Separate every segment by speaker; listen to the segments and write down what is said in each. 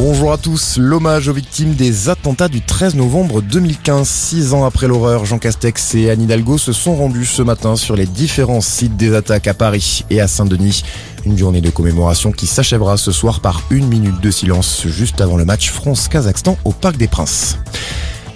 Speaker 1: Bonjour à tous. L'hommage aux victimes des attentats du 13 novembre 2015. Six ans après l'horreur, Jean Castex et Anne Hidalgo se sont rendus ce matin sur les différents sites des attaques à Paris et à Saint-Denis. Une journée de commémoration qui s'achèvera ce soir par une minute de silence juste avant le match France-Kazakhstan au Parc des Princes.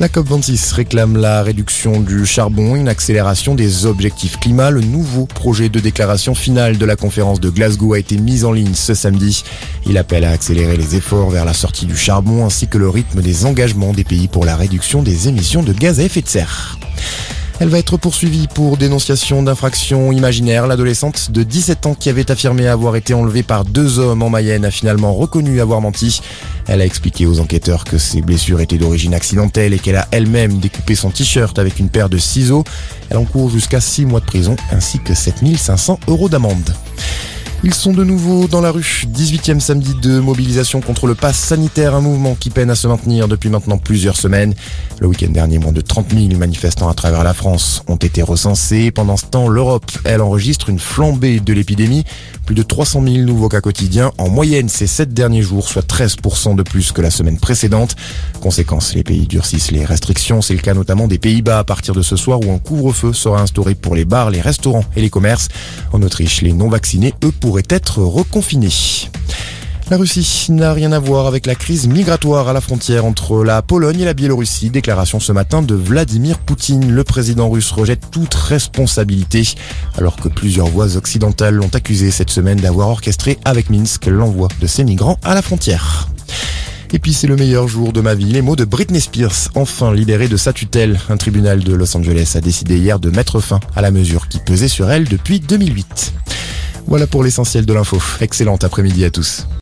Speaker 1: La COP26 réclame la réduction du charbon, une accélération des objectifs climat. Le nouveau projet de déclaration finale de la conférence de Glasgow a été mis en ligne ce samedi. Il appelle à accélérer les efforts vers la sortie du charbon ainsi que le rythme des engagements des pays pour la réduction des émissions de gaz à effet de serre. Elle va être poursuivie pour dénonciation d'infraction imaginaire. L'adolescente de 17 ans qui avait affirmé avoir été enlevée par deux hommes en Mayenne a finalement reconnu avoir menti. Elle a expliqué aux enquêteurs que ses blessures étaient d'origine accidentelle et qu'elle a elle-même découpé son t-shirt avec une paire de ciseaux. Elle encourt jusqu'à 6 mois de prison ainsi que 7500 euros d'amende. Ils sont de nouveau dans la rue. 18e samedi de mobilisation contre le pass sanitaire, un mouvement qui peine à se maintenir depuis maintenant plusieurs semaines. Le week-end dernier, moins de 30 000 manifestants à travers la France ont été recensés. Pendant ce temps, l'Europe, elle enregistre une flambée de l'épidémie. Plus de 300 000 nouveaux cas quotidiens en moyenne ces 7 derniers jours, soit 13% de plus que la semaine précédente. Conséquence, les pays durcissent les restrictions. C'est le cas notamment des Pays-Bas à partir de ce soir où un couvre-feu sera instauré pour les bars, les restaurants et les commerces. En Autriche, les non-vaccinés, eux, être. La Russie n'a rien à voir avec la crise migratoire à la frontière entre la Pologne et la Biélorussie. Déclaration ce matin de Vladimir Poutine. Le président russe rejette toute responsabilité, alors que plusieurs voix occidentales l'ont accusé cette semaine d'avoir orchestré avec Minsk l'envoi de ces migrants à la frontière. Et puis c'est le meilleur jour de ma vie. Les mots de Britney Spears, enfin libérée de sa tutelle. Un tribunal de Los Angeles a décidé hier de mettre fin à la mesure qui pesait sur elle depuis 2008. Voilà pour l'essentiel de l'info. Excellent après-midi à tous.